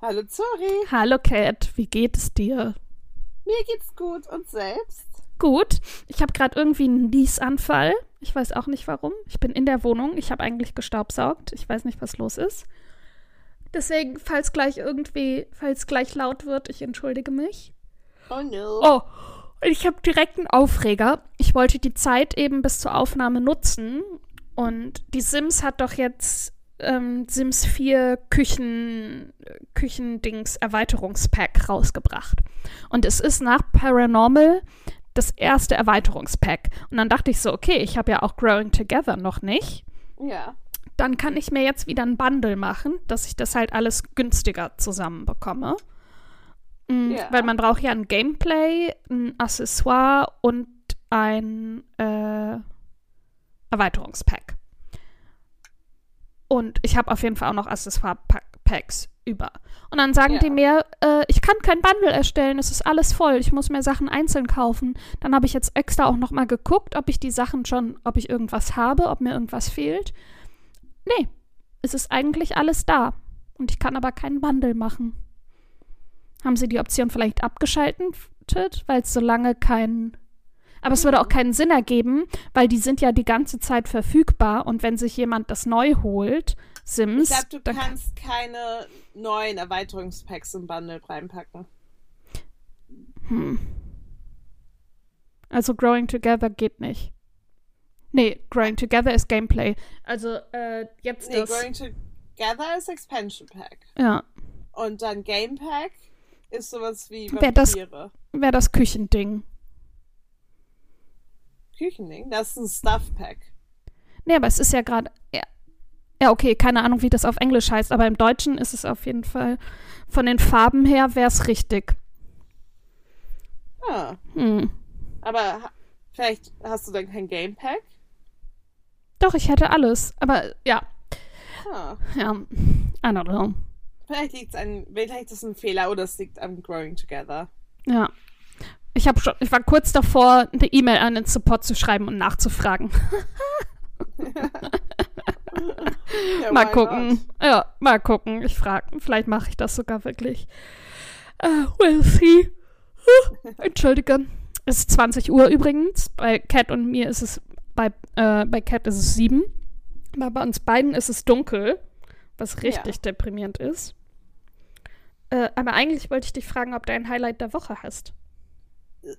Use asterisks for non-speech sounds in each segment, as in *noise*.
Hallo Zori, Hallo Cat, wie geht es dir? mir geht's gut und selbst? Gut. Ich habe gerade irgendwie einen Niesanfall. Ich weiß auch nicht warum. Ich bin in der Wohnung. Ich habe eigentlich gestaubsaugt. Ich weiß nicht, was los ist. Deswegen, falls gleich irgendwie, falls gleich laut wird, ich entschuldige mich. Oh no. Oh, ich habe direkt einen Aufreger. Ich wollte die Zeit eben bis zur Aufnahme nutzen. Und die Sims hat doch jetzt ähm, Sims 4 Küchen, Küchendings Erweiterungspack rausgebracht. Und es ist nach Paranormal das erste Erweiterungspack. Und dann dachte ich so, okay, ich habe ja auch Growing Together noch nicht. Ja. Dann kann ich mir jetzt wieder ein Bundle machen, dass ich das halt alles günstiger zusammenbekomme. Mm, Ja. Weil man braucht ja ein Gameplay, ein Accessoire und ein äh, Erweiterungspack. Und ich habe auf jeden Fall auch noch Accessoire-Packs über. Und dann sagen Ja. die mir, äh, ich kann kein Bundle erstellen, es ist alles voll, ich muss mir Sachen einzeln kaufen. Dann habe ich jetzt extra auch noch mal geguckt, ob ich die Sachen schon, ob ich irgendwas habe, ob mir irgendwas fehlt. Nee, es ist eigentlich alles da. Und ich kann aber keinen Bundle machen. Haben sie die Option vielleicht abgeschaltet, weil es so lange kein. Aber es würde auch keinen Sinn ergeben, weil die sind ja die ganze Zeit verfügbar und wenn sich jemand das neu holt, Ich Sims, glaube, du kannst keine neuen Erweiterungspacks im Bundle reinpacken. Hm. Also Growing Together geht nicht. Nee, Growing Together ist Gameplay. Also äh, jetzt Nee, das. Going Together ist Expansion Pack. Ja, Und dann Game Pack ist sowas wie das- Vampire. wäre das Küchending. Küchending. Das ist ein Stuff Pack. Nee, aber es ist ja gerade. Ja, ja, okay, keine Ahnung, wie das auf Englisch heißt, aber im Deutschen ist es auf jeden Fall. Von den Farben her wäre es richtig. Ah. Hm. Aber vielleicht hast du dann kein Game Pack? Doch, ich hätte alles. Aber ja, Ah. ja, I don't know. Vielleicht liegt es an, vielleicht ist es ein Fehler oder es liegt am Growing Together. Ja. Ich, hab schon, ich war kurz davor, eine E-Mail an den Support zu schreiben und nachzufragen. *laughs* Ja, mal gucken. not? Ja, mal gucken. Ich frage. Vielleicht mache ich das sogar wirklich. Uh, we'll see. Uh, Entschuldige. Es ist 20 Uhr übrigens. Bei Cat und mir ist es, bei, äh, bei Cat ist es 7. Aber bei uns beiden ist es dunkel, was richtig deprimierend ist. Äh, aber eigentlich wollte ich dich fragen, ob du ein Highlight der Woche hast.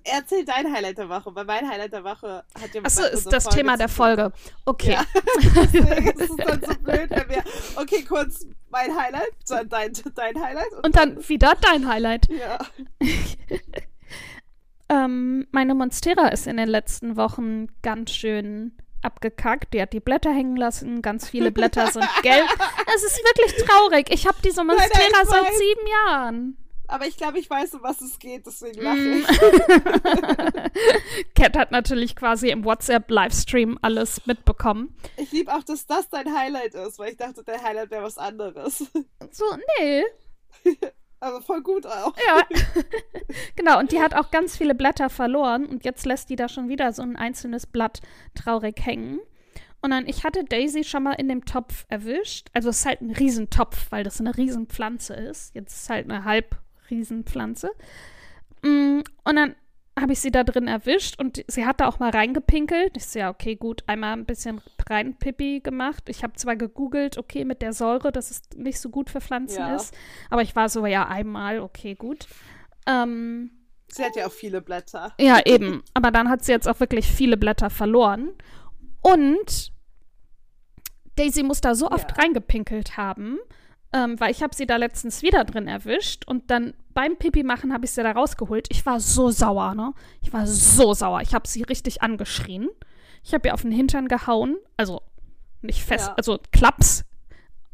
Erzähl dein Highlight der Woche, weil mein Highlight der Woche hat ja Achso, ist das Folge Thema der. Folge. Okay. Ja. *laughs* Deswegen ist es dann so blöd, wenn wir. Okay, kurz mein Highlight, dann dein, dein Highlight. Und dann wieder dein Highlight. Ja. *laughs* Ähm, meine Monstera ist in den letzten Wochen ganz schön abgekackt. Die hat die Blätter hängen lassen. Ganz viele Blätter *laughs* sind gelb. Es ist wirklich traurig. Ich habe diese Monstera seit weiß. sieben Jahren. Aber ich glaube, ich weiß, um was es geht, deswegen lache Mm. ich. *laughs* Cat hat natürlich quasi im WhatsApp-Livestream alles mitbekommen. Ich liebe auch, dass das dein Highlight ist, weil ich dachte, dein Highlight wäre was anderes. So, nee. *laughs* Aber voll gut auch. Ja. *laughs* genau, und die hat auch ganz viele Blätter verloren und jetzt lässt die da schon wieder so ein einzelnes Blatt traurig hängen. Und dann, ich hatte Daisy schon mal in dem Topf erwischt. Also es ist halt ein Riesentopf, weil das eine Riesenpflanze ist. Jetzt ist es halt eine Halb-Riesenpflanze. Mm, Und dann habe ich sie da drin erwischt und sie hat da auch mal reingepinkelt. Ich so, ja, okay, gut, einmal ein bisschen reinpipi gemacht. Ich habe zwar gegoogelt, okay, mit der Säure, dass es nicht so gut für Pflanzen Ja. ist, aber ich war so, ja, einmal, okay, gut. Ähm, Sie hat ja auch viele Blätter. ja, eben. Aber dann hat sie jetzt auch wirklich viele Blätter verloren. Und Daisy muss da so oft Ja. reingepinkelt haben, ähm, weil ich habe sie da letztens wieder drin erwischt und dann beim Pipi machen habe ich sie da rausgeholt. Ich war so sauer, ne? Ich war so sauer. Ich habe sie richtig angeschrien. Ich habe ihr auf den Hintern gehauen, also nicht fest, Ja. also Klaps.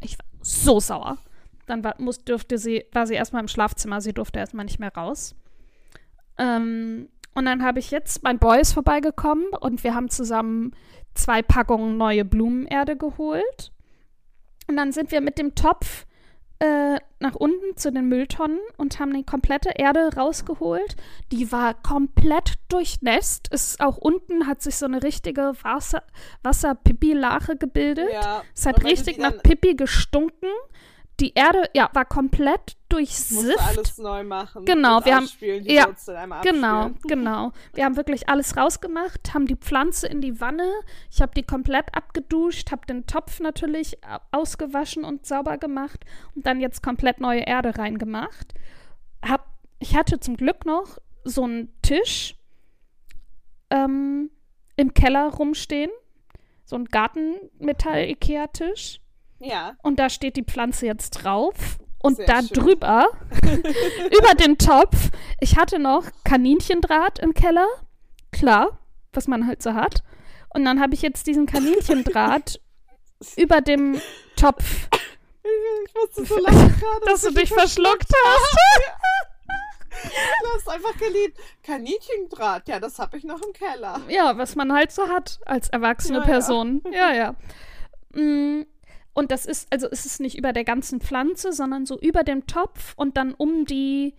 Ich war so sauer. Dann war, muss, dürfte sie, war sie erstmal im Schlafzimmer, sie durfte erstmal nicht mehr raus. Ähm, und dann habe ich jetzt, mein Boy ist vorbeigekommen und wir haben zusammen zwei Packungen neue Blumenerde geholt. Und dann sind wir mit dem Topf äh, nach unten zu den Mülltonnen und haben die komplette Erde rausgeholt. Die war komplett durchnässt. Es auch unten hat sich so eine richtige Wasser, Wasser-Pipi-Lache gebildet. Ja. Es hat richtig nach Pipi gestunken. Die Erde, ja, war komplett Musst du durchsifft. alles neu machen. Genau, wir haben- ja, Genau, *laughs* genau. Wir haben wirklich alles rausgemacht, haben die Pflanze in die Wanne. Ich habe die komplett abgeduscht, habe den Topf natürlich ausgewaschen und sauber gemacht und dann jetzt komplett neue Erde reingemacht. Hab, ich hatte zum Glück noch so einen Tisch ähm, im Keller rumstehen, so ein Gartenmetall-Ikea-Tisch. Ja, Und da steht die Pflanze jetzt drauf. Und Sehr da schön. drüber, *laughs* über den Topf, ich hatte noch Kaninchendraht im Keller. Klar, was man halt so hat. Und dann habe ich jetzt diesen Kaninchendraht *laughs* über dem Topf, ich musste so lachen gerade. *laughs* dass du ich dich mich verschluckt hast. Du hast einfach geliebt. Kaninchendraht, ja, das habe ich noch im Keller. Ja, was man halt so hat als erwachsene Ja, ja. Person. Ja, ja. Mm, Und das ist, also es ist nicht über der ganzen Pflanze, sondern so über dem Topf und dann um die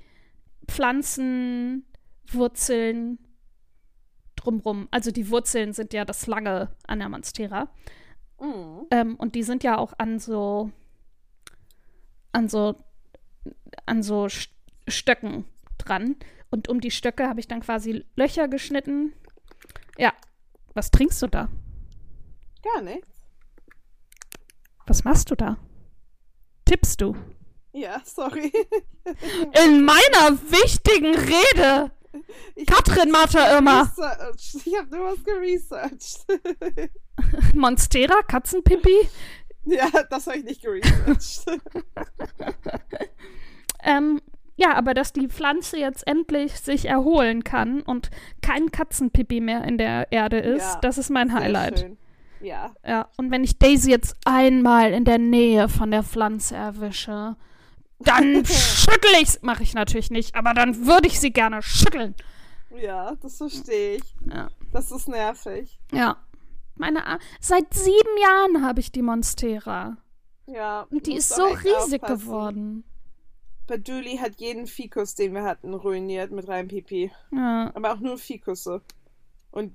Pflanzenwurzeln drumrum. Also die Wurzeln sind ja das Lange an der Monstera. Mhm. Ähm, und die sind ja auch an so an so an so St- Stöcken dran. Und um die Stöcke habe ich dann quasi Löcher geschnitten. Ja. Was trinkst du da? Gar nichts. Was machst du da? Tippst du? Ja, sorry. In meiner wichtigen Rede! Ich Katrin Martha Irmer! Research. Ich habe nur was geresearched. *laughs* Monstera, Katzenpipi? ja, das habe ich nicht geresearched. *laughs* Ähm, ja, aber dass die Pflanze jetzt endlich sich erholen kann und kein Katzenpipi mehr in der Erde ist, Ja, das ist mein Highlight. schön. Ja, Ja, und wenn ich Daisy jetzt einmal in der Nähe von der Pflanze erwische, dann *laughs* schüttel ich's. Mache ich natürlich nicht, aber dann würde ich sie gerne schütteln. ja, das verstehe ich. Ja. Das ist nervig. Ja. Meine A Seit sieben Jahren habe ich die Monstera. Ja. Und die ist so riesig aufpassen. geworden. Baduli hat jeden Fikus, den wir hatten, ruiniert mit reinem Pipi. Ja. Aber auch nur Fikusse. Und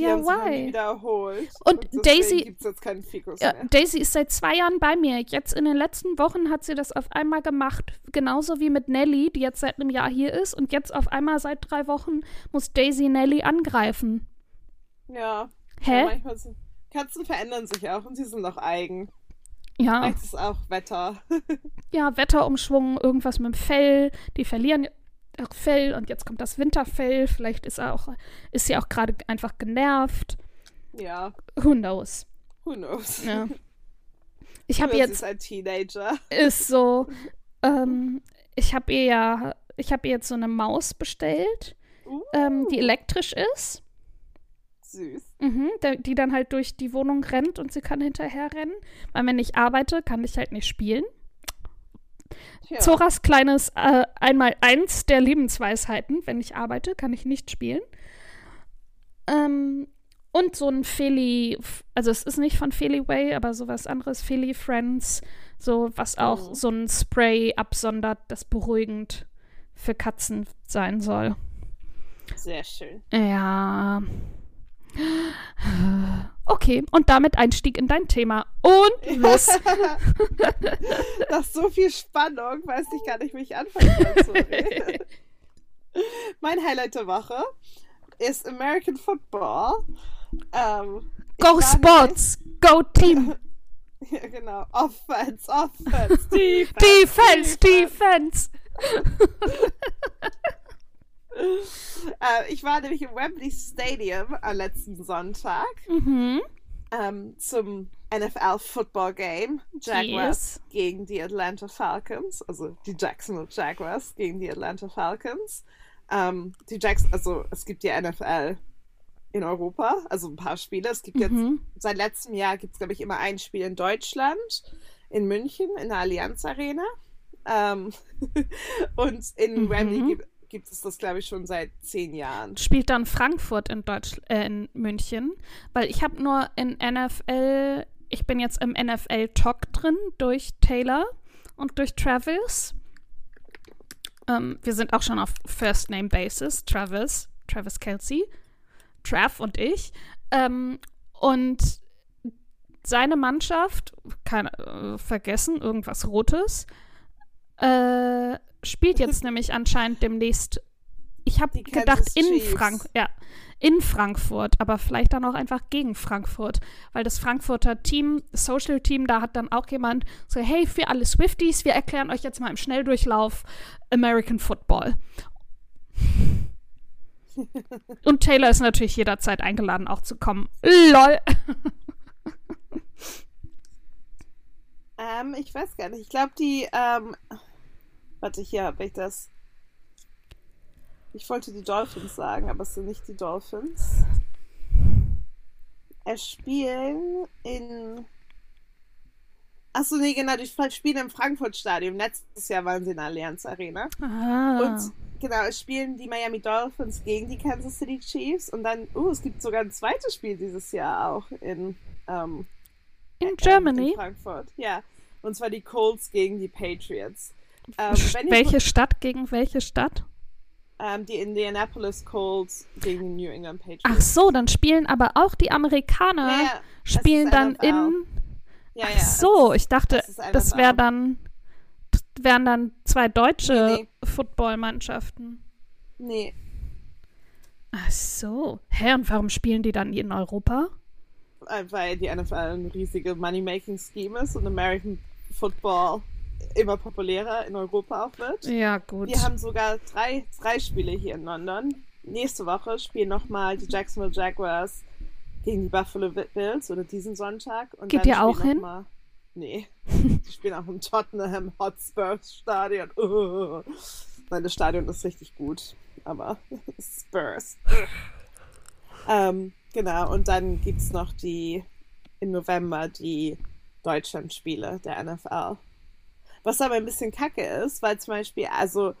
die Ja, haben why? nie wieder erholt. Und deswegen Daisy- gibt es jetzt keinen Fikus Ja, mehr. Daisy ist seit zwei Jahren bei mir. Jetzt in den letzten Wochen hat sie das auf einmal gemacht. Genauso wie mit Nelly, die jetzt seit einem Jahr hier ist. Und jetzt auf einmal seit drei Wochen muss Daisy Nelly angreifen. Ja. Hä? Ja, manchmal sind, Katzen verändern sich auch und sie sind auch eigen. Ja, Vielleicht ist auch Wetter. *laughs* ja, Wetterumschwung, irgendwas mit dem Fell. Die verlieren Fell und jetzt kommt das Winterfell. Vielleicht ist, er auch, ist sie auch gerade einfach genervt. ja, Who knows? who knows. Ja. Ich habe jetzt ist ein Teenager. ist so, *laughs* ähm, ich habe ihr ja, ich habe ihr jetzt so eine Maus bestellt, ähm, die Uh, elektrisch ist, süß. mhm, die dann halt durch die Wohnung rennt und sie kann hinterher rennen. Weil wenn ich arbeite, kann ich halt nicht spielen. Tja. Zoras kleines äh, Einmal-Eins der Lebensweisheiten. Wenn ich arbeite, kann ich nicht spielen. Ähm, und so ein Feli, also es ist nicht von Feliway, aber sowas anderes, Feli Friends, so was auch Mhm. so ein Spray absondert, das beruhigend für Katzen sein soll. Sehr schön. Ja. Okay, und damit Einstieg in dein Thema. Und los. *laughs* das ist so viel Spannung, weiß ich gar nicht, wie ich anfangen soll zu *laughs* reden. Mein Highlight der Woche ist American Football. Ähm, Go Sports! Go Team! *laughs* Ja, genau. Offense, Offense, Defense. Defense! Defense! Äh, ich war nämlich im Wembley Stadium am letzten Sonntag Mhm. ähm, zum NFL Football Game. Jaguars Yes. gegen die Atlanta Falcons, also die Jacksonville Jaguars gegen die Atlanta Falcons. Ähm, die Jacks, also es gibt die NFL in Europa, also ein paar Spiele. Es gibt jetzt, Mhm. seit letztem Jahr gibt es, glaube ich, immer ein Spiel in Deutschland, in München, in der Allianz Arena. Ähm, *laughs* und in Mhm. Wembley gibt, gibt es das, glaube ich, schon seit zehn Jahren. Spielt dann Frankfurt in Deutsch äh, in München, weil ich habe nur in NFL, ich bin jetzt im NFL Talk drin durch Taylor und durch Travis ähm, wir sind auch schon auf First Name Basis, Travis, Travis Kelsey, Trav und ich. Ähm, und seine Mannschaft, keine, äh, vergessen, irgendwas Rotes, äh, spielt jetzt *laughs* nämlich anscheinend demnächst. Ich habe gedacht in Chiefs. Frank, ja, in Frankfurt, aber vielleicht dann auch einfach gegen Frankfurt, weil das Frankfurter Team, Social Team, da hat dann auch jemand so, hey, für alle Swifties, wir erklären euch jetzt mal im Schnelldurchlauf American Football. *laughs* Und Taylor ist natürlich jederzeit eingeladen, auch zu kommen. LOL. Ähm, ich weiß gar nicht. Ich glaube, die, ähm, warte, hier habe ich das. Ich wollte die Dolphins sagen, aber es sind nicht die Dolphins. Es spielen in. Achso, nee, genau, die spielen im Frankfurt-Stadion. Letztes Jahr waren sie in der Allianz Arena. Ah. Und genau, es spielen die Miami Dolphins gegen die Kansas City Chiefs. Und dann, uh, es gibt sogar ein zweites Spiel dieses Jahr auch in, ähm, in Germany. in Frankfurt. Ja. Und zwar die Colts gegen die Patriots. Ähm, wenn ich- *laughs* welche Stadt gegen welche Stadt? Ähm, die Indianapolis Colts gegen New England Patriots. Ach so, dann spielen aber auch die Amerikaner, ja, ja, spielen dann NFL. in. Ja, Ach so, ich dachte, das wäre dann wären dann zwei deutsche Nee, Footballmannschaften. Nee, Ach so. Hä, und warum spielen die dann in Europa? äh, weil die NFL ein riesige Money-Making-Scheme ist und American Football immer populärer in Europa auch wird. Ja, gut. Wir haben sogar drei, drei Spiele hier in London. Nächste Woche spielen nochmal die Jacksonville Jaguars gegen die Buffalo Bills oder diesen Sonntag. Und Geht dann ihr auch hin? Mal, nee, *laughs* die spielen auch im Tottenham Hotspur Stadion. *laughs* Uh. Nein, das Stadion ist richtig gut, aber *laughs* Spurs. ähm, genau, und dann gibt es noch die im November die Deutschlandspiele der NFL. Was aber ein bisschen kacke ist, weil zum Beispiel, also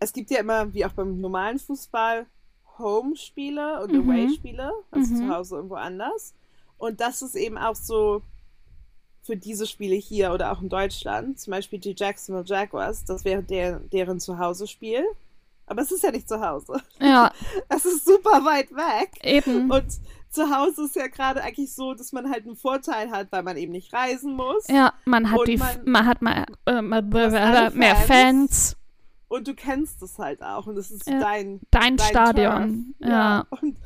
es gibt ja immer, wie auch beim normalen Fußball, Home-Spiele und Mhm. Away-Spiele, also Mhm. zu Hause irgendwo anders. Und das ist eben auch so für diese Spiele hier oder auch in Deutschland, zum Beispiel die Jacksonville Jaguars, das wäre der, deren Zuhause-Spiel. Aber es ist ja nicht zu Hause. ja, *laughs* Es ist super weit weg. eben. Und zu Hause ist ja gerade eigentlich so, dass man halt einen Vorteil hat, weil man eben nicht reisen muss. ja, man hat Und die, man- man hat mal äh, alle mehr Fans. Fans. Und du kennst es halt auch. Und es ist Ja. dein, Dein, dein Stadion. Turf. Ja. Und,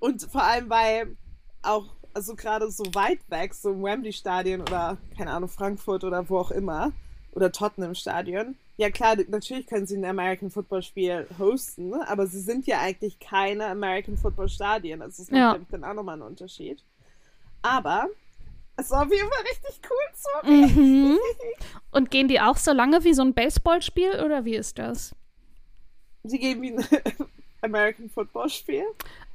und vor allem, weil auch, also gerade so weit weg, so im Wembley-Stadion oder, keine Ahnung, Frankfurt oder wo auch immer, oder Tottenham-Stadion. Ja klar, natürlich können sie ein American Football Spiel hosten, ne? aber sie sind ja eigentlich keine American Football Stadien. Also das Ja. ich, dann auch nochmal einen Unterschied. Aber es war auf jeden Fall richtig cool zu Mhm. Und gehen die auch so lange wie so ein Baseballspiel oder wie ist das? Sie geben wie ein *laughs* American Football Spiel.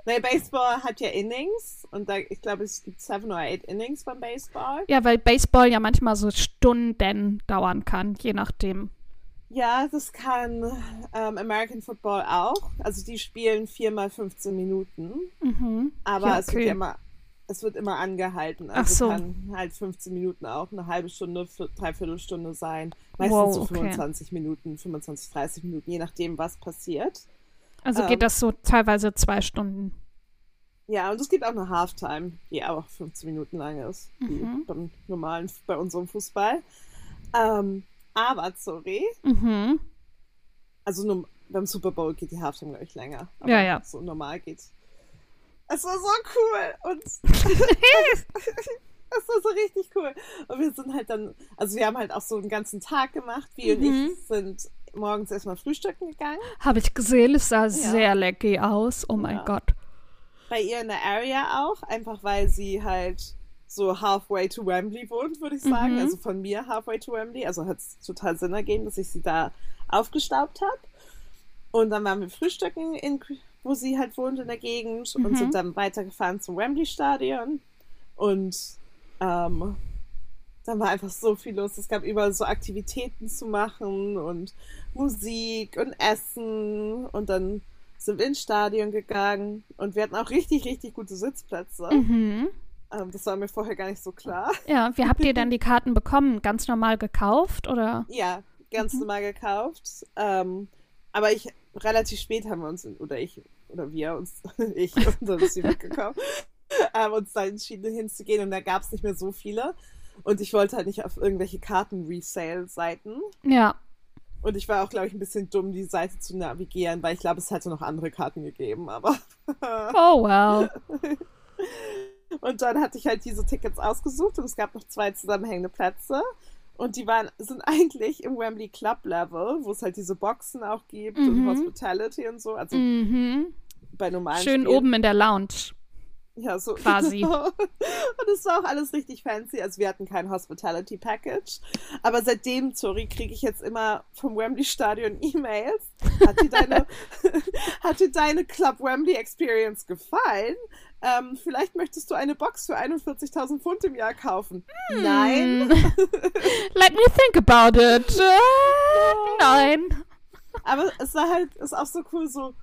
Nee, Baseball hat ja Innings und da, ich glaube, es gibt seven oder eight Innings beim Baseball. Ja, weil Baseball ja manchmal so Stunden dauern kann, je nachdem. Ja, das kann ähm, American Football auch. Also die spielen viermal 15 Minuten, Mhm. aber Ja, es wird okay. ja immer es wird immer angehalten. Ach Also so. kann halt 15 Minuten auch eine halbe Stunde, vier- dreiviertel Stunde sein. Meistens Wow, so okay. 25 Minuten, 25, 30 Minuten, je nachdem, was passiert. Also Ähm. geht das so teilweise zwei Stunden. Ja, und es gibt auch eine Halftime, die auch 15 Minuten lang ist, wie Mhm. beim normalen, bei unserem Fußball. Ähm, aber, sorry, Mhm. also nur beim Super Bowl geht die Halftime, glaube ich, länger. Aber Ja, ja. So normal geht. Es war so cool und *laughs* es war so richtig cool. Und wir sind halt dann, also wir haben halt auch so einen ganzen Tag gemacht. Wie Mhm. und ich sind morgens erstmal frühstücken gegangen. Habe ich gesehen, es sah sehr lecker aus. Oh mein Ja. Gott. bei ihr in der Area auch, einfach weil sie halt so halfway to Wembley wohnt, würde ich sagen. Mhm. Also von mir halfway to Wembley. Also hat es total Sinn ergeben, dass ich sie da aufgestaubt habe. Und dann waren wir frühstücken, in, wo sie halt wohnt in der Gegend und Mhm. sind dann weitergefahren zum Wembley-Stadion. Und ähm, dann war einfach so viel los. Es gab überall so Aktivitäten zu machen und Musik und Essen. Und dann sind wir ins Stadion gegangen und wir hatten auch richtig, richtig gute Sitzplätze. Mhm. Ähm, das war mir vorher gar nicht so klar. Ja, wie habt ihr dann die Karten bekommen? Ganz normal gekauft oder? Ja, ganz Mhm. normal gekauft. Ähm, aber ich, relativ spät haben wir uns, oder ich, oder wir uns, *laughs* ich und dann ist sie *laughs* mitgekommen, haben uns da entschieden hinzugehen und da gab es nicht mehr so viele. Und ich wollte halt nicht auf irgendwelche Karten-Resale-Seiten. Ja. Und ich war auch, glaube ich, ein bisschen dumm, die Seite zu navigieren, weil ich glaube, es hätte noch andere Karten gegeben, aber. *laughs* Oh, well. Und dann hatte ich halt diese Tickets ausgesucht und es gab noch zwei zusammenhängende Plätze. Und die waren, sind eigentlich im Wembley Club Level, wo es halt diese Boxen auch gibt Mhm. und Hospitality und so. Also Mhm. bei normalen Schön Spielen. oben in der Lounge. Ja, so. *laughs* quasi. Genau. Und es war auch alles richtig fancy. Also wir hatten kein Hospitality Package. Aber seitdem, sorry, kriege ich jetzt immer vom Wembley Stadion E-Mails. Hat dir deine, *laughs* hat dir deine Club Wembley Experience gefallen? Ähm, vielleicht möchtest du eine Box für 41.000 Pfund im Jahr kaufen. Nein. Hm. *laughs* Let me think about it. Äh, nein. Aber es war halt, ist auch so cool, so,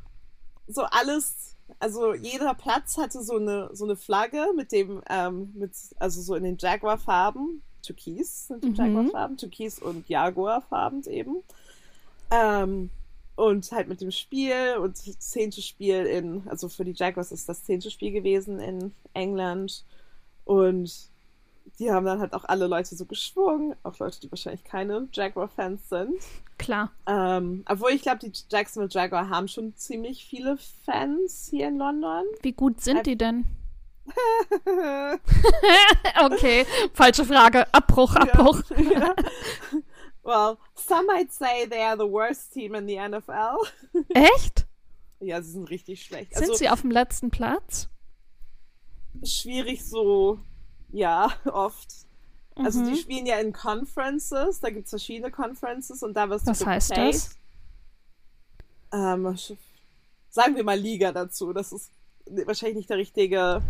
so alles, also jeder Platz hatte so eine, so eine Flagge mit dem, ähm, mit, also so in den Jaguar-Farben, Türkis sind die Mhm. Jaguar-Farben, Türkis und Jaguar-Farben eben. Ähm, und halt mit dem Spiel und das zehnte Spiel in, also für die Jaguars ist das zehnte Spiel gewesen in England. Und die haben dann halt auch alle Leute so geschwungen, auch Leute, die wahrscheinlich keine Jaguar-Fans sind. Klar. Ähm, obwohl ich glaube, die Jacksonville Jaguar haben schon ziemlich viele Fans hier in London. Wie gut sind die denn? *laughs* *laughs* okay, falsche Frage. Abbruch, Abbruch. *laughs* ja. Well, some might say they are the worst team in the NFL. Echt? ja, sie sind richtig schlecht. Sind also sie auf dem letzten Platz? schwierig so, ja, *laughs* oft. Also Mhm. die spielen ja in Conferences, da gibt es verschiedene Conferences und da wirst du Was heißt das? Ähm, sagen wir mal Liga dazu. Das ist wahrscheinlich nicht der richtige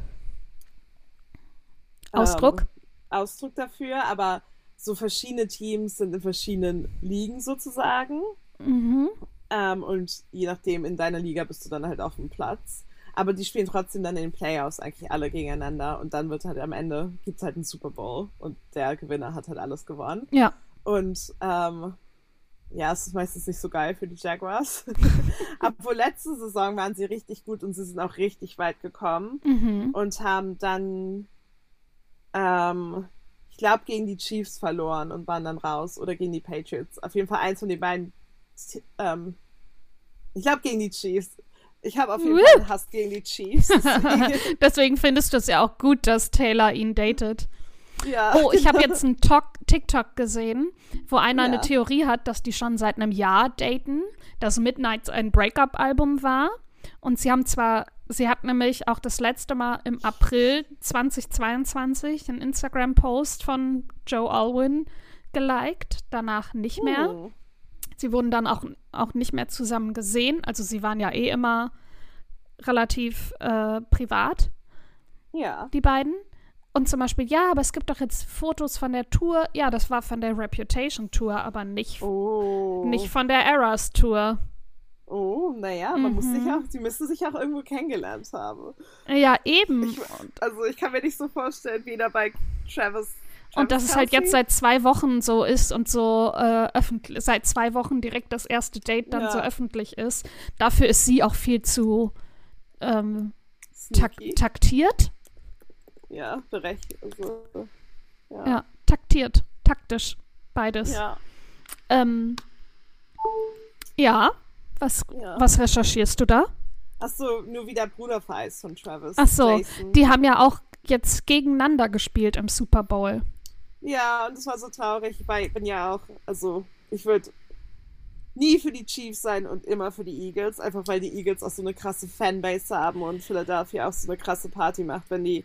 Ausdruck? ähm, Ausdruck dafür, aber so verschiedene Teams sind in verschiedenen Ligen sozusagen. Mhm. Ähm, und je nachdem, in deiner Liga bist du dann halt auf dem Platz. Aber die spielen trotzdem dann in den Playoffs eigentlich alle gegeneinander und dann wird halt am Ende, gibt's halt einen Super Bowl und der Gewinner hat halt alles gewonnen. Ja. Und ähm, ja, es ist meistens nicht so geil für die Jaguars. *laughs* Obwohl letzte Saison waren sie richtig gut und sie sind auch richtig weit gekommen Mhm. und haben dann, ähm, ich glaube, gegen die Chiefs verloren und waren dann raus oder gegen die Patriots. Auf jeden Fall eins von den beiden. Ähm, ich glaube, gegen die Chiefs. Ich habe auf jeden! Fall einen Hass gegen die Chiefs. *laughs* Deswegen findest du es ja auch gut, dass Taylor ihn datet. ja. Oh, ich habe jetzt *laughs* einen Tok TikTok gesehen, wo einer Ja. eine Theorie hat, dass die schon seit einem Jahr daten, dass Midnight ein Breakup-Album war. Und sie haben zwar, sie hat nämlich auch das letzte Mal im April 2022 einen Instagram-Post von Joe Alwyn geliked, danach nicht mehr. Hm. Sie wurden dann auch, auch nicht mehr zusammen gesehen. Also sie waren ja eh immer relativ äh, privat, Ja. die beiden. Und zum Beispiel, ja, aber es gibt doch jetzt Fotos von der Tour. Ja, das war von der Reputation Tour, aber nicht, Oh. nicht von der Eras Tour. Oh, naja, man muss sich Mhm. auch, sie müssen sich auch irgendwo kennengelernt haben. Ja, eben. Ich, also ich kann mir nicht so vorstellen, wie da bei Travis. Und dass es halt jetzt seit zwei Wochen so ist und so äh, öffentlich, seit zwei Wochen direkt das erste Date dann Ja. so öffentlich ist. Dafür ist sie auch viel zu ähm, tak taktiert. Ja, berechtigt. Also, ja. Ja, taktiert, taktisch, beides. Ja. Ähm, ja, was, Ja. was recherchierst du da? Achso, nur wie der Bruder heißt von Travis. Ach so, Jason. die haben ja auch jetzt gegeneinander gespielt im Super Bowl. Ja, und das war so traurig, weil ich bin ja auch, also ich würde nie für die Chiefs sein und immer für die Eagles, einfach weil die Eagles auch so eine krasse Fanbase haben und Philadelphia auch so eine krasse Party macht, wenn die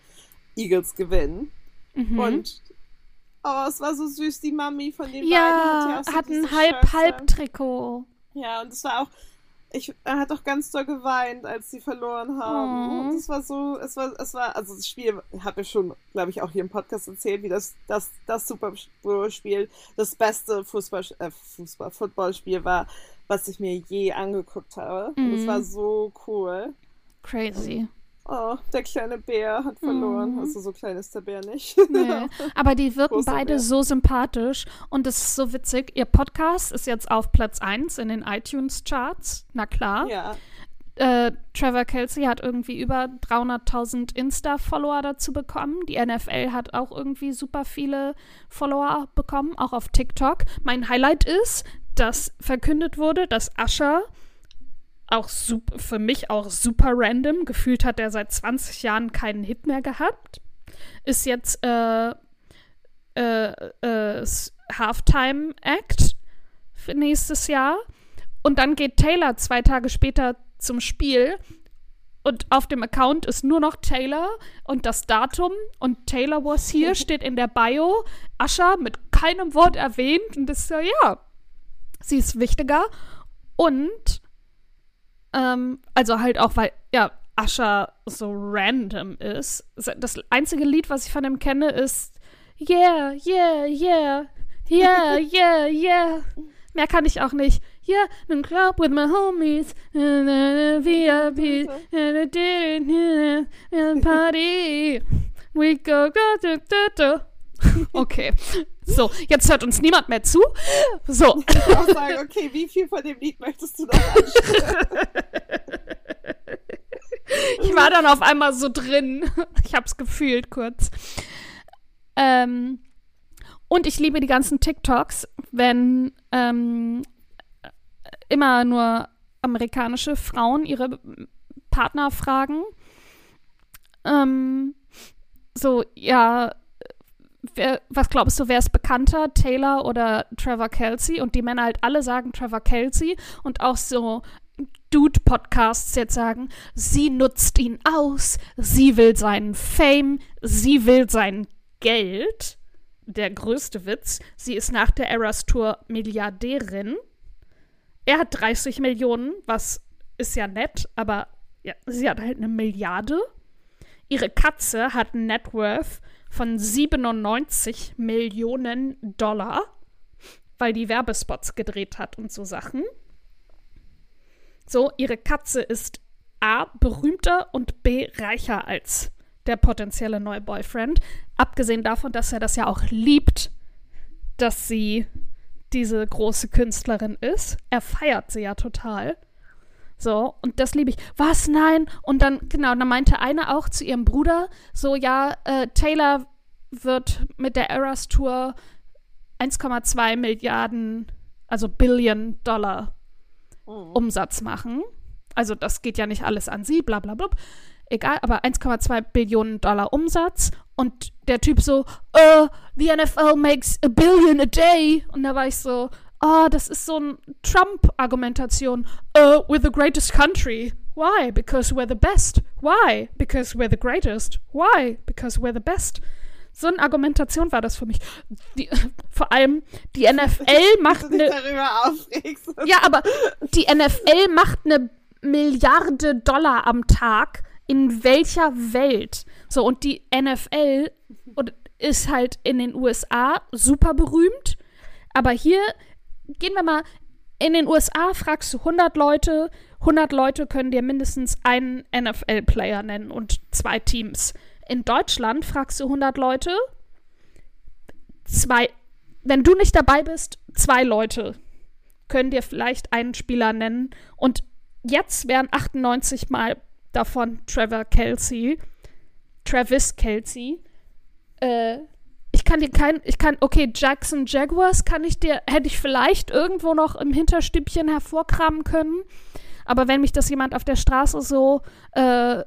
Eagles gewinnen. Mhm. Und oh, es war so süß, die Mami von den ja, beiden hat ja auch so hat ein. Halb-Halb-Trikot. Ja, und es war auch, ich, er hat auch ganz doll geweint, als sie verloren haben. Oh. Und es war so, es war, es war, also das Spiel habe ich schon, glaube ich, auch hier im Podcast erzählt, wie das, das, das Super Bowl-Spiel das beste Fußball, äh, Fußball, Footballspiel war, was ich mir je angeguckt habe. Und es Mhm. war so cool. Crazy. Oh, der kleine Bär hat verloren. Mhm. Also so klein ist der Bär nicht. Nee. *laughs* Aber die wirken beide Bär. so sympathisch und es ist so witzig. Ihr Podcast ist jetzt auf Platz 1 in den iTunes-Charts. Na klar. ja. Äh, Trevor Kelsey hat irgendwie über 300.000 Insta-Follower dazu bekommen. Die NFL hat auch irgendwie super viele Follower bekommen, auch auf TikTok. Mein Highlight ist, dass verkündet wurde, dass Usher auch sup- für mich auch super random, gefühlt hat er seit 20 Jahren keinen Hit mehr gehabt, ist jetzt äh, äh, äh, Halftime-Act für nächstes Jahr. Und dann geht Taylor zwei Tage später zum Spiel. Und auf dem Account ist nur noch Taylor und das Datum. Und Taylor was here *laughs* steht in der Bio. Ascha mit keinem Wort erwähnt. Und das ist so, ja, sie ist wichtiger. Und ähm, also halt auch, weil, ja, Ascha so random ist. Das einzige Lied, was ich von ihm kenne, ist Yeah, yeah, yeah, yeah, *laughs* yeah, yeah. Mehr kann ich auch nicht. Yeah, in club with my homies, VIP, party. We go, go, go, go, go. *laughs* Okay. So, jetzt hört uns niemand mehr zu. So. Ich kann auch sagen, okay, wie viel von dem Lied möchtest du noch? Ich war dann auf einmal so drin. Ich hab's gefühlt kurz. Ähm, und ich liebe die ganzen TikToks, wenn ähm, immer nur amerikanische Frauen ihre Partner fragen. Ähm, so, ja, wer, was glaubst du, wer ist bekannter, Taylor oder Trevor Kelsey? Und die Männer halt alle sagen Trevor Kelsey und auch so Dude-Podcasts jetzt sagen, sie nutzt ihn aus, sie will seinen Fame, sie will sein Geld. Der größte Witz, sie ist nach der Eras Tour Milliardärin. Er hat 30 Millionen, was ist ja nett, aber ja, sie hat halt eine Milliarde. Ihre Katze hat einen Net Worth von 97 Millionen Dollar, weil die Werbespots gedreht hat und so Sachen. So, ihre Katze ist A, berühmter und B, reicher als der potenzielle neue Boyfriend. Abgesehen davon, dass er das ja auch liebt, dass sie diese große Künstlerin ist. Er feiert sie ja total. So, und das liebe ich. Was? Nein? Und dann, genau, dann meinte eine auch zu ihrem Bruder, so, ja, äh, Taylor wird mit der Eras Tour 1,2 Milliarden, also Billion Dollar Umsatz machen. Also das geht ja nicht alles an sie, bla bla bla. Egal, aber 1,2 Billionen Dollar Umsatz. Und der Typ so, uh, the NFL makes a billion a day. Und da war ich so, oh, das ist so ein Trump-Argumentation. Uh, we're the greatest country. Why? Because we're the best. Why? Because we're the greatest. Why? Because we're the best. So eine Argumentation war das für mich. Die, *laughs* vor allem, die *laughs* NFL macht eine. *laughs* Ja, aber die NFL macht eine Milliarde Dollar am Tag. In welcher Welt? So, und die NFL und- ist halt in den USA super berühmt. Aber hier gehen wir mal. In den USA fragst du 100 Leute. 100 Leute können dir mindestens einen NFL-Player nennen und zwei Teams. In Deutschland fragst du 100 Leute. Zwei. Wenn du nicht dabei bist, zwei Leute können dir vielleicht einen Spieler nennen. Und jetzt wären 98 Mal davon Trevor Kelsey. Travis Kelsey. Äh, ich kann dir kein, ich kann, okay, Jackson Jaguars kann ich dir, hätte ich vielleicht irgendwo noch im Hinterstübchen hervorkramen können. Aber wenn mich das jemand auf der Straße so äh,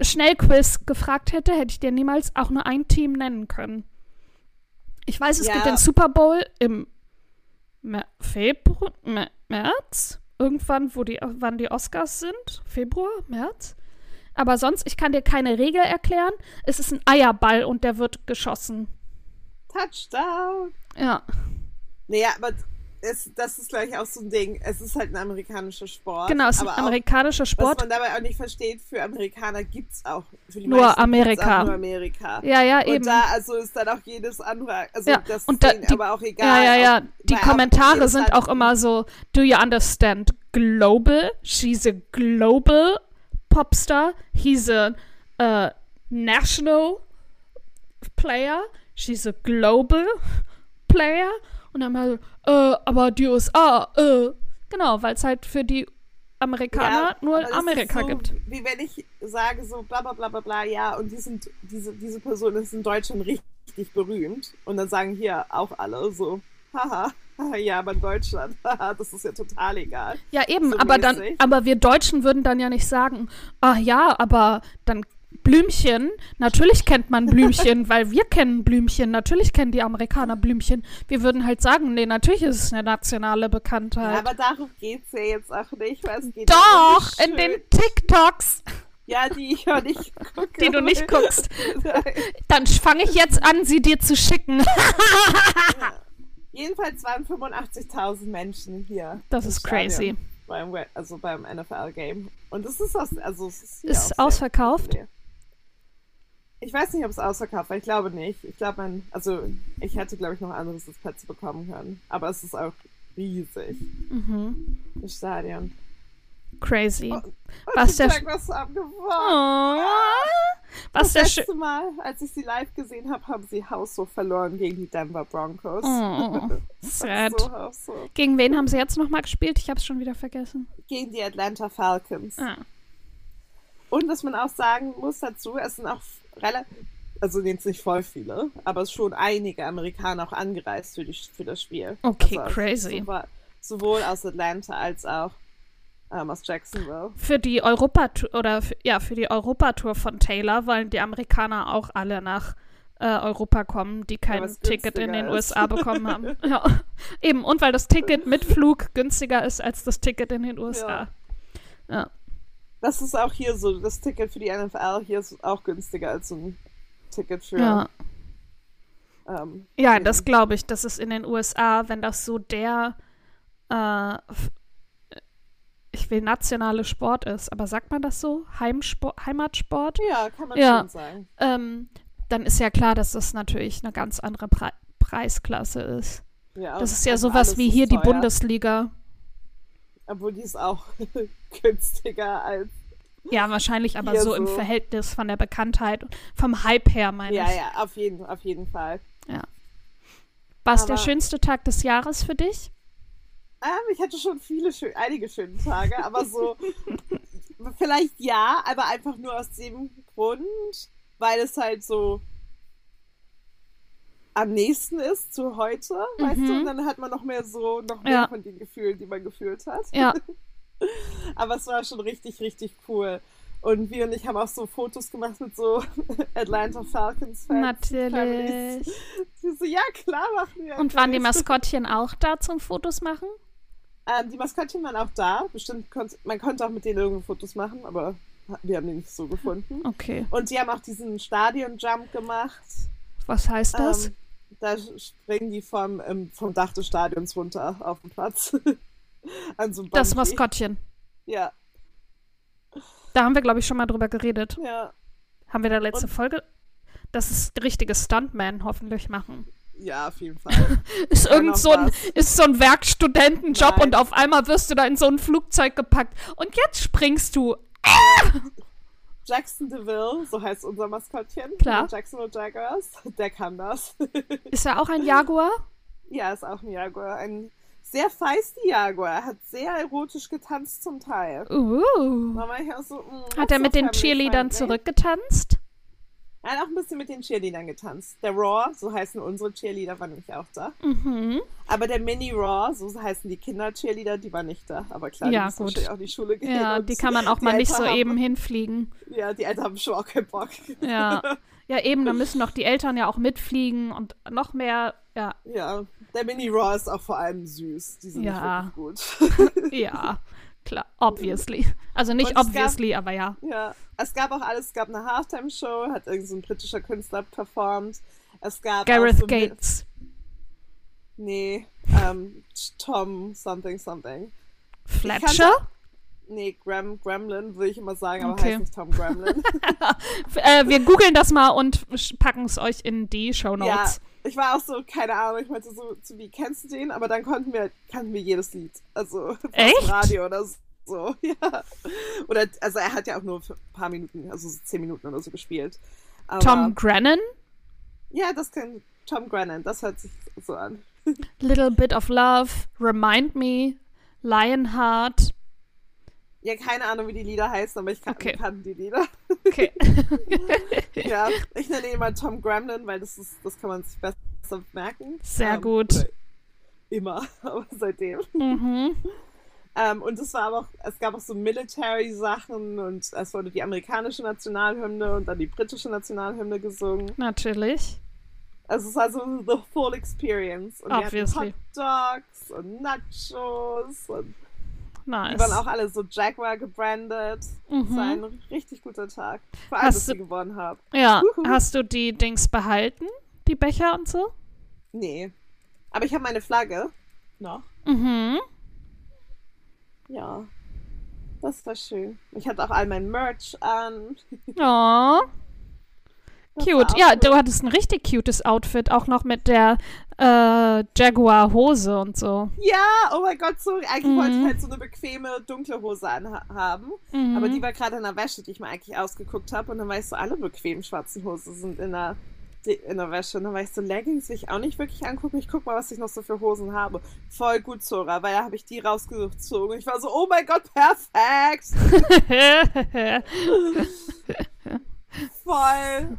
Schnellquiz gefragt hätte, hätte ich dir niemals auch nur ein Team nennen können. Ich weiß, es Ja. gibt den Super Bowl im Februar, März, irgendwann, wo die, wann die Oscars sind, Februar, März. Aber sonst, ich kann dir keine Regel erklären. Es ist ein Eierball und der wird geschossen. Touchdown. Ja, Naja, aber es, das ist, glaube ich, auch so ein Ding. Es ist halt ein amerikanischer Sport. genau, es ist ein amerikanischer Was Sport. man dabei auch nicht versteht, für Amerikaner gibt es auch. Nur Amerika. Auch nur Amerika. Ja, ja, Und eben. da also ist dann auch jedes andere, also Ja, das und ist da- denen die- aber auch egal. Ja, ja, ja. Auch Die Kommentare sind auch immer so, do you understand global? She's a global popstar. He's a a national player, she's a global *laughs* player. Und dann mal, äh, aber die USA, äh. Genau, weil es halt für die Amerikaner nur aber das Amerika so, gibt. Wie wenn ich sage so bla bla bla bla bla, ja, und die sind, diese, diese Person ist in Deutschland richtig berühmt. Und dann sagen hier auch alle so, haha, ja, aber in Deutschland, *laughs* haha, das ist ja total egal. Ja, eben, so aber dann, mäßig. aber wir Deutschen würden dann ja nicht sagen, ah ja, aber dann Blümchen, natürlich kennt man Blümchen, *laughs* weil wir kennen Blümchen, natürlich kennen die Amerikaner Blümchen. Wir würden halt sagen, nee, natürlich ist es eine nationale Ja, Bekanntheit. aber darum geht's ja jetzt auch nicht, es geht ja Doch, in den TikToks, Ja, die ich ja nicht gucke. die du nicht guckst. *laughs* Dann fange ich jetzt an, sie dir zu schicken. *laughs* Jedenfalls waren 85.000 Menschen hier. Das ist Stadion crazy. Beim, also beim NFL-Game. Und das ist aus, also es ist, Ist ausverkauft? populär. Ich weiß nicht, ob es ausverkauft war. Ich glaube nicht. Ich glaube, man, also ich hätte, glaube ich, noch andere Sitzplätze bekommen können. Aber es ist auch riesig, Mhm. das Stadion. Crazy. Und Was die der- Jaguars haben gewonnen. Oh. Was Das letzte Mal, als ich sie live gesehen habe, haben sie haushoch verloren gegen die Denver Broncos. Oh, *laughs* sad. so. Gegen wen haben sie jetzt nochmal gespielt? Ich habe es schon wieder vergessen. Gegen die Atlanta Falcons. Ah. Und was man auch sagen muss dazu, es sind auch relativ, also jetzt nicht voll viele, aber es schon einige Amerikaner auch angereist für, die, für das Spiel. Okay, also, crazy. sowa- Sowohl aus Atlanta als auch ähm, aus Jacksonville. Für die Europatour oder für, ja, für die Europatour von Taylor wollen die Amerikaner auch alle nach äh, Europa kommen, die kein was Ticket in den ist. USA bekommen haben. *laughs* ja. Eben, und weil das Ticket mit Flug günstiger ist als das Ticket in den USA. Ja. Das ist auch hier so, das Ticket für die NFL hier ist auch günstiger als ein Ticket für. Ja, Ähm, ja das glaube ich. Das ist in den USA, wenn das so der äh, f- ich will nationale Sport ist, aber sagt man das so? Heimsport, Heimatsport? ja, kann man Ja. schon sagen. ähm, dann ist ja klar, dass das natürlich eine ganz andere Pre Preisklasse ist. Ja, Das ist ja sowas wie hier die teuer, Bundesliga. Obwohl die ist auch *laughs* günstiger als. Ja, wahrscheinlich aber Hier so, im so. Verhältnis von der Bekanntheit, vom Hype her, meine Ja, ich. ja, auf jeden, auf jeden Fall. War es der schönste Tag des Jahres für dich? Ähm, ich hatte schon viele schön, einige schöne Tage, aber so *laughs* vielleicht ja, aber einfach nur aus dem Grund, weil es halt so am nächsten ist zu heute, weißt du, Mhm. und dann hat man noch mehr so, noch mehr Ja. von den Gefühlen, die man gefühlt hat. Ja, *laughs* Aber es war schon richtig, richtig cool. Und wir und ich haben auch so Fotos gemacht mit so *laughs* Atlanta Falcons Fans. natürlich. Die so, ja klar machen wir. Und waren die. Maskottchen auch da zum Fotos machen? Ähm, die Maskottchen waren auch da. Bestimmt konnt, man konnte auch mit denen irgendwo Fotos machen, aber wir haben die nicht so gefunden. Okay. Und die haben auch diesen Stadion-Jump gemacht. Was heißt das? Ähm, da springen die vom, ähm, vom Dach des Stadions runter auf den Platz. *laughs* An so das. Maskottchen. Ja, Da haben wir, glaube ich, schon mal drüber geredet. ja, Haben wir da letzte Und- Folge? Das ist richtige Stuntman hoffentlich machen. ja, auf jeden Fall. *laughs* Ist irgend so ein, was. ist so ein Werkstudentenjob Nein. und auf einmal wirst du da in so ein Flugzeug gepackt. Und jetzt springst du. Jackson DeVille, so heißt unser Maskottchen. Klar. Jacksonville Jaguars. Der kann das. Ist er auch ein Jaguar? ja, ist auch ein Jaguar. Ein sehr feisty Jaguar. Er hat sehr erotisch getanzt zum Teil. Uh. So, mm, Hat er mit den Cheerleadern zurückgetanzt? Er hat auch ein bisschen mit den Cheerleadern getanzt. Der Raw, so heißen unsere Cheerleader, war nämlich auch da. Mhm. Aber der Mini Raw, so heißen die Kinder-Cheerleader, die war nicht da. Aber klar, Ja, die gut. auch die Schule gehen. Ja, die kann man auch mal nicht Eltern so haben, eben hinfliegen. Ja, die Eltern haben schon auch keinen Bock. Ja. *laughs* Ja, eben, da müssen doch die Eltern ja auch mitfliegen und noch mehr. Ja, Ja, der Mini Raw ist auch vor allem süß. Die sind Ja. nicht wirklich gut. *laughs* ja, *laughs* klar, obviously. Also nicht es gab- obviously, aber ja. Ja, es gab auch alles, es gab eine Halftime-Show, hat irgend so ein britischer Künstler performt. Es gab Gareth so Gates. Nee, ähm, Tom something something. Fletcher? Nee, Grem, Gremlin würde ich immer sagen, aber Okay. heißt nicht Tom Gremlin. *laughs* Äh, wir googeln das mal und packen es euch in die Show ja, Notes. Ich war auch so, keine Ahnung, ich meinte so, zu wie kennst du den? Aber dann konnten wir, kannten wir jedes Lied. Also, *laughs* Echt? Radio oder so. so, *laughs* ja. Oder, also er hat ja auch nur für ein paar Minuten, also so zehn Minuten oder so gespielt. Aber, Tom Grennan? Ja, das kann Tom Grennan, das hört sich so an. *laughs* Little Bit of Love, Remind Me, Lionheart. Ja, keine Ahnung, wie die Lieder heißen, aber ich kann, Okay. kann die Lieder. Okay. *laughs* ja, ich nenne ihn immer Tom Gremlin, weil das ist, das kann man sich besser merken. Sehr Ähm, gut. Immer, *laughs* aber seitdem. mhm. Ähm, und es war aber auch, es gab auch so Military-Sachen und es wurde die amerikanische Nationalhymne und dann die britische Nationalhymne gesungen. Natürlich. Also es war so the full experience. Und wir Obviously. hatten Hot Dogs und Nachos und Nice. die waren auch alle so Jaguar gebrandet. Es war mhm. ein richtig guter Tag. Vor allem, Hast dass du- sie gewonnen haben. Ja, Wuhu. hast du die Dings behalten? Die Becher und so? Nee. Aber ich habe meine Flagge noch. Mhm. Ja. Das war schön. Ich hatte auch all mein Merch an. Oh, Das *laughs* cute. Ja, du hattest ein richtig cutes Outfit, auch noch mit der äh, Jaguar-Hose und so. Ja, oh mein Gott, so. Eigentlich Mhm. wollte ich halt so eine bequeme, dunkle Hose anhaben. Mhm. Aber die war gerade in der Wäsche, die ich mir eigentlich ausgeguckt habe. Und dann war ich so, alle bequemen schwarzen Hosen sind in der, in der Wäsche. Und dann war ich so, Leggings will ich auch nicht wirklich angucken. Ich guck mal, was ich noch so für Hosen habe. Voll gut, Zora, weil da habe ich die rausgezogen. Ich war so, oh mein Gott, perfekt! *laughs* Voll.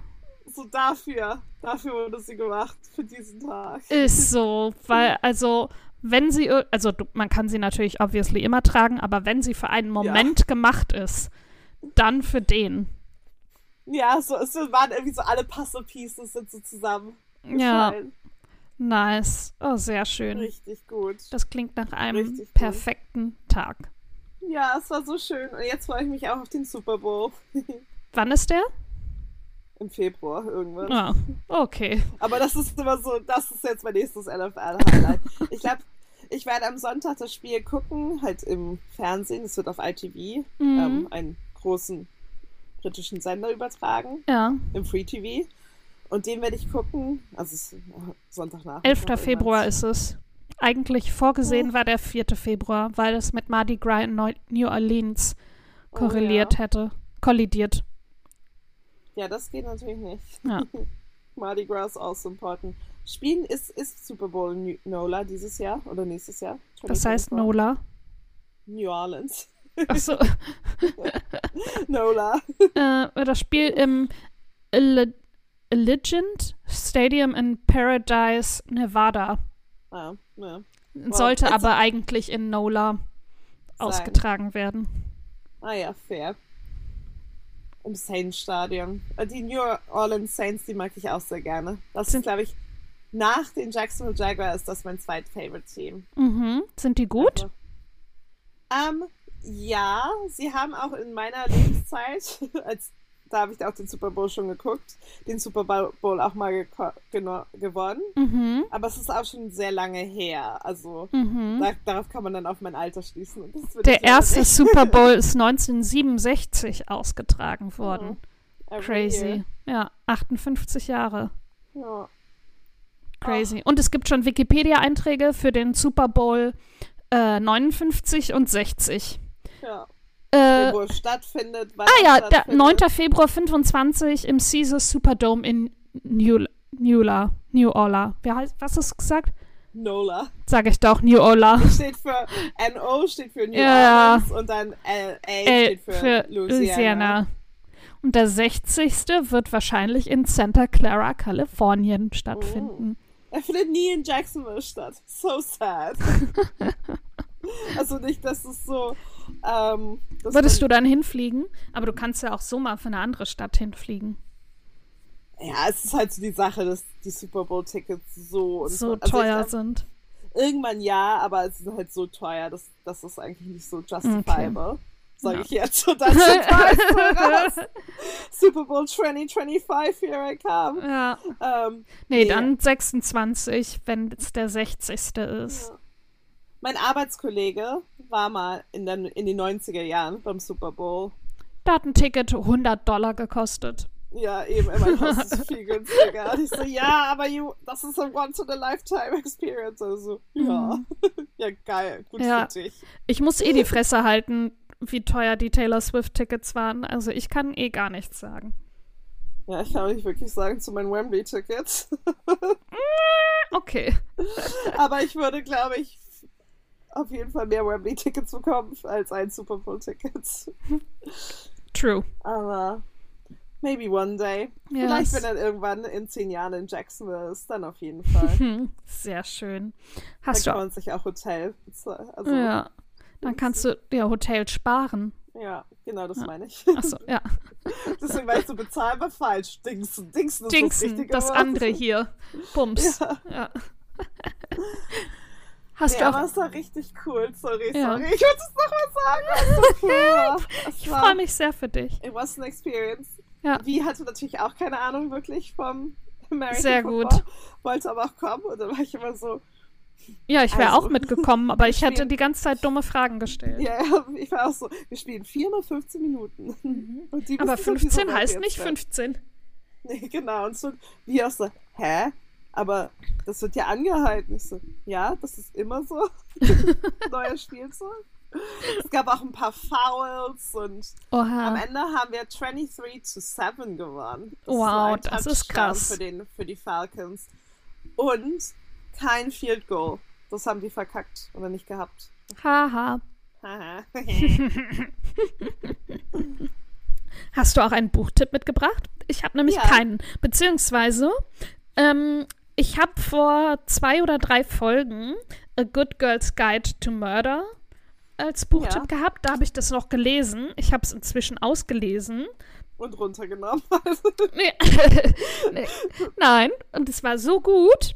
So dafür. Dafür wurde sie gemacht. Für diesen Tag. Ist so, *laughs* weil, also, wenn sie, also man kann sie natürlich obviously immer tragen, aber wenn sie für einen Moment gemacht ist, dann für den. Ja, so, es waren irgendwie so alle Puzzle Pieces sind so zusammen. Ja, nice. Oh, sehr schön. Richtig gut. Das klingt nach einem Richtig gut. perfekten Tag. Ja, es war so schön. Und jetzt freue ich mich auch auf den Super Bowl. *laughs* Wann ist der? Im Februar irgendwann. Ah, okay. Aber das ist immer so, das ist jetzt mein nächstes NFL-Highlight. ich glaube, ich werde am Sonntag das Spiel gucken, halt im Fernsehen. Es wird auf ITV, Mhm. ähm, einen großen britischen Sender übertragen, Ja, im Free TV. Und den werde ich gucken. Also es ist Sonntagnachmittag. 11. irgendwann. Februar ist es. Eigentlich vorgesehen war der 4. Februar, weil es mit Mardi Gras in Neu New Orleans Oh, korreliert ja. hätte. Kollidiert. Ja, das geht natürlich nicht. Ja. *laughs* Mardi Gras is also important. Spielen ist, ist Super Bowl NOLA dieses Jahr oder nächstes Jahr? Das heißt 2024? Nola. New Orleans. Achso, *laughs* NOLA. *laughs* äh, das Spiel im Allegiant Stadium in Paradise, Nevada. Ah, ja. Sollte aber eigentlich in Nola ausgetragen werden. ah ja, fair. Im Saints Stadion. Die New Orleans Saints, die mag ich auch sehr gerne. Das Sind- glaube ich, nach den Jacksonville Jaguars ist das mein zweit-favorite Team. Mhm. Sind die gut? Also, ähm, ja, sie haben auch in meiner Lebenszeit, *laughs* als da habe ich auch den Super Bowl schon geguckt, den Super Bowl auch mal gewonnen. Mhm. Aber es ist auch schon sehr lange her. Also Mhm. da, darauf kann man dann auf mein Alter schließen. Der erste nicht. Super Bowl *laughs* ist 1967 ausgetragen worden. Every Crazy. year. Ja, 58 Jahre. Ja. Crazy. Und es gibt schon Wikipedia-Einträge für den Super Bowl äh, 59 und 60. ja. Äh, Wo es stattfindet. ah ja, der stattfindet. 9. Februar 25 im Caesars Superdome in New, Newla. New Orla. Wer heißt, was hast du gesagt? NOLA. Sag ich doch, New Orla. Steht für NO, steht für New Ja. Orleans und dann LA steht für, für Louisiana. Louisiana. Und der 60. wird wahrscheinlich in Santa Clara, Kalifornien stattfinden. Er findet nie in Jacksonville statt. So sad. *laughs* also nicht, dass es so. Ähm, Würdest du dann hinfliegen? Aber du kannst ja auch so mal für eine andere Stadt hinfliegen. Ja, es ist halt so die Sache, dass die Super Bowl-Tickets so. So also teuer glaub, sind. Irgendwann ja, aber es ist halt so teuer, dass das ist eigentlich nicht so justifiable. Sage Ja. ich jetzt. Und dann total raus. Super Bowl 2025, here I come. Ja. Ähm, Nee, Nee. dann 26, wenn es der 60. ist. Ja. Mein Arbeitskollege war mal in, den, in den 90er Jahren beim Super Bowl. Da hat ein Ticket 100 Dollar gekostet. Ja, eben, Haus ist viel *laughs* günstiger. Und ich so, ja, aber you, das ist a once-in-a-lifetime-experience. Also, ja. Mhm. *laughs* ja, geil. Gut Ja. für dich. Ich muss eh die Fresse halten, wie teuer die Taylor Swift-Tickets waren. Also ich kann eh gar nichts sagen. Ja, ich kann auch nicht wirklich sagen zu meinen Wembley-Tickets. *laughs* Okay. aber ich würde, glaube ich, auf jeden Fall mehr Wembley-Tickets bekommen als ein Super Bowl-Ticket. True. Aber maybe one day. Yes. Vielleicht, wenn er irgendwann in zehn Jahren in Jacksonville ist, dann auf jeden Fall. *laughs* Sehr schön. Dann Hast du kann man sich auch Hotel. Also, Ja. Dann kannst du dir Hotel sparen. ja, genau das meine ich. Achso, ja. *laughs* Deswegen weißt du, bezahlbar falsch. Dingsen, Dingsen ist das das andere hier. *laughs* Bums. Ja. Ja. Hast Nee, du aber auch. es war richtig cool. Sorry, Ja. sorry. Ich wollte es nochmal sagen. so *laughs* cool Ich war- freue mich sehr für dich. It was an experience. Ja. Wie hatte natürlich auch keine Ahnung wirklich vom American Sehr Football, gut. Wollte aber auch kommen und dann war ich immer so, Ja, ich wäre Also, auch mitgekommen, aber ich hätte die ganze Zeit dumme Fragen gestellt. ja, ich war auch so, wir spielen viermal 15 Minuten. Mhm. *laughs* aber wissen sowieso, 15 wer heißt nicht wird. 15. Nee, genau. Und so, wie auch so, hä? Aber das wird ja angehalten. Ich so, ja, das ist immer so. *laughs* Neuer Spielzug. Es gab auch ein paar Fouls und am Oha. Ende haben wir 23 zu 7 gewonnen. Das Wow, ein das ist krass. Für, den, für die Falcons. Und kein Field Goal. Das haben die verkackt oder nicht gehabt. Haha. Haha. *laughs* Hast du auch einen Buchtipp mitgebracht? Ich habe nämlich Ja. keinen. Beziehungsweise, ähm, ich habe vor zwei oder drei Folgen A Good Girl's Guide to Murder als Buchtipp gehabt. Da habe ich das noch gelesen. Ich habe es inzwischen ausgelesen. Und runtergenommen. *laughs* Nee. *laughs* nee. Nein, und es war so gut.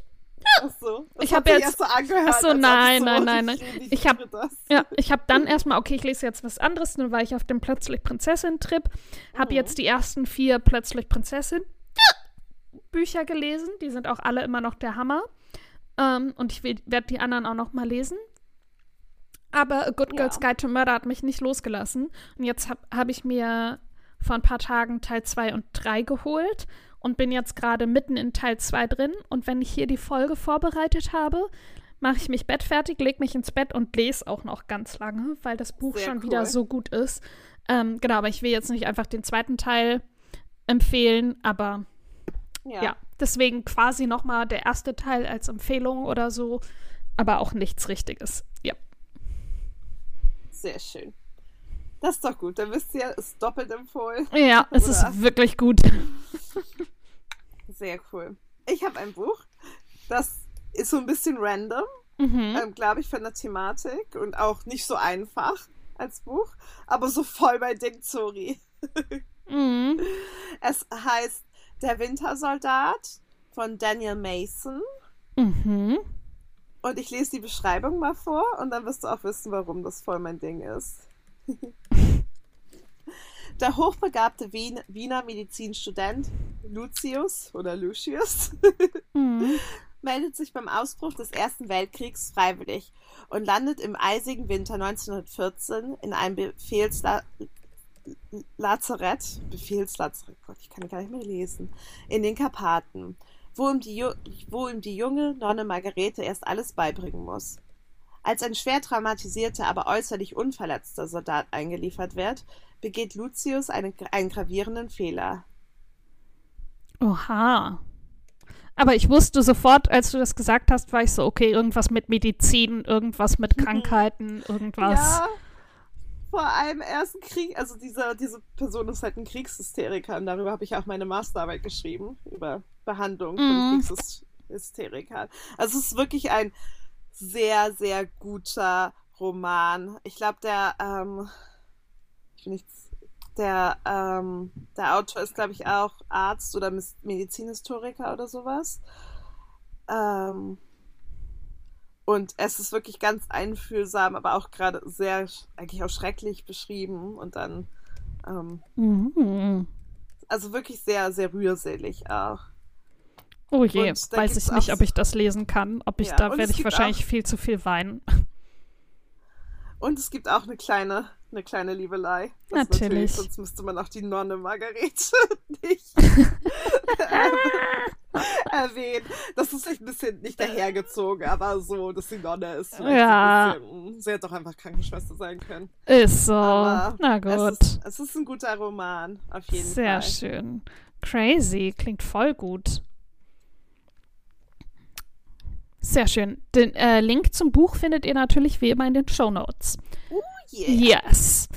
Ach so. Das Ich hat hab sich jetzt- so angehört. Ach so, nein, nein, nein, nein. Ich, Ich hab- liebe das. Ja, ich habe dann erstmal, okay, ich lese jetzt was anderes. Dann war ich auf dem Plötzlich Prinzessin-Trip. Habe Mhm. jetzt die ersten vier Plötzlich Prinzessin Bücher gelesen. Die sind auch alle immer noch der Hammer. Ähm, und ich werde die anderen auch noch mal lesen. Aber A Good Ja. Girl's Guide to Murder hat mich nicht losgelassen. Und jetzt habe hab ich mir vor ein paar Tagen Teil 2 und 3 geholt und bin jetzt gerade mitten in Teil 2 drin. Und wenn ich hier die Folge vorbereitet habe, mache ich mich bettfertig, lege mich ins Bett und lese auch noch ganz lange, weil das Buch Sehr schon cool. wieder so gut ist. Ähm, genau, aber ich will jetzt nicht einfach den zweiten Teil empfehlen, aber Ja. ja, deswegen quasi noch mal der erste Teil als Empfehlung oder so, aber auch nichts Richtiges. Ja. Sehr schön. Das ist doch gut. Dann wisst ihr, es ist doppelt empfohlen. Ja, es Oder? ist wirklich gut. Sehr cool. Ich habe ein Buch, das ist so ein bisschen random, Mhm. ähm, glaube ich, von der Thematik und auch nicht so einfach als Buch, aber so voll bei Ding, sorry. Mhm. Es heißt Der Wintersoldat von Daniel Mason. Mhm. Und ich lese die Beschreibung mal vor und dann wirst du auch wissen, warum das voll mein Ding ist. *laughs* Der hochbegabte Wien Wiener Medizinstudent Lucius oder Lucius *laughs* Mhm. meldet sich beim Ausbruch des Ersten Weltkriegs freiwillig und landet im eisigen Winter 1914 in einem Befehlslazarett, Befehlslazarett, Gott, ich kann gar nicht mehr lesen, in den Karpaten, wo ihm, die, wo ihm die junge Nonne Margarete erst alles beibringen muss. Als ein schwer traumatisierter, aber äußerlich unverletzter Soldat eingeliefert wird, begeht Lucius einen, einen gravierenden Fehler. Oha. Aber ich wusste sofort, als du das gesagt hast, war ich so, okay, irgendwas mit Medizin, irgendwas mit Krankheiten, irgendwas. Ja, vor allem ersten Krieg, also diese, diese Person ist halt ein Kriegshysteriker und darüber habe ich auch meine Masterarbeit geschrieben, über Behandlung von Mhm. Kriegshysterikern. Also es ist wirklich ein sehr, sehr guter Roman. Ich glaube, der, ähm, ich bin nicht, der, ähm, der Autor ist, glaube ich, auch Arzt oder Medizinhistoriker oder sowas. Ähm, und es ist wirklich ganz einfühlsam, aber auch gerade sehr, eigentlich auch schrecklich beschrieben und dann, ähm, Mhm. also wirklich sehr, sehr rührselig auch. Oh je, weiß ich nicht, ob ich das lesen kann. Ob ich, Ja, da werde ich wahrscheinlich auch- viel zu viel weinen. Und es gibt auch eine kleine, eine kleine Liebelei. Natürlich. natürlich. Sonst müsste man auch die Nonne Margarete *laughs* nicht *laughs* erwähnen. Das ist echt ein bisschen nicht dahergezogen, aber so, dass die Nonne ist. Ja. Bisschen, sie hätte doch einfach Krankenschwester sein können. Ist so. Aber Na gut. Es ist, es ist, ein guter Roman, auf jeden Sehr Fall. Sehr schön. Crazy. Klingt voll gut. Sehr schön. Den äh, Link zum Buch findet ihr natürlich wie immer in den Show Notes. Oh yeah. Yes.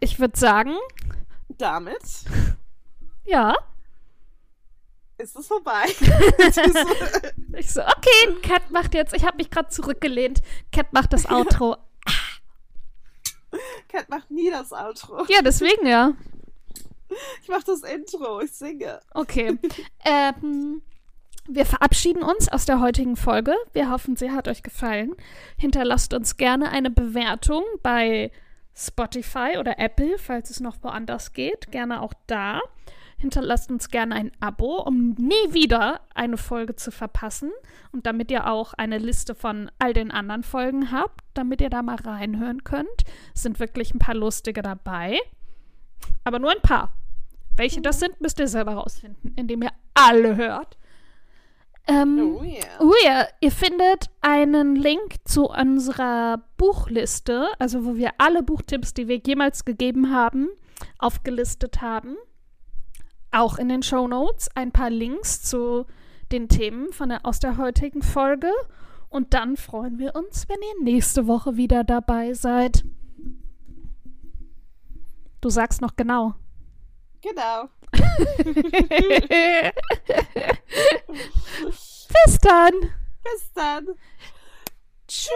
Ich würde sagen. Damit. Ja. Ist es vorbei? *laughs* ich so, okay, Cat macht jetzt. Ich habe mich gerade zurückgelehnt. Cat macht das Outro. *laughs* Cat macht nie das Outro. Ja, deswegen ja. Ich mache das Intro. Ich singe. Okay. *laughs* ähm. Wir verabschieden uns aus der heutigen Folge. Wir hoffen, sie hat euch gefallen. Hinterlasst uns gerne eine Bewertung bei Spotify oder Apple, falls es noch woanders geht. Gerne auch da. Hinterlasst uns gerne ein Abo, um nie wieder eine Folge zu verpassen. Und damit ihr auch eine Liste von all den anderen Folgen habt, damit ihr da mal reinhören könnt. Es sind wirklich ein paar lustige dabei. Aber nur ein paar. Welche das sind, müsst ihr selber rausfinden, indem ihr alle hört. Ähm, oh yeah. Oh yeah. Ihr findet einen Link zu unserer Buchliste, also wo wir alle Buchtipps, die wir jemals gegeben haben, aufgelistet haben. Auch in den Show Notes ein paar Links zu den Themen von der, aus der heutigen Folge. Und dann freuen wir uns, wenn ihr nächste Woche wieder dabei seid. Du sagst noch genau. Genau. *laughs* Bis dann. Bis dann. Tschüss.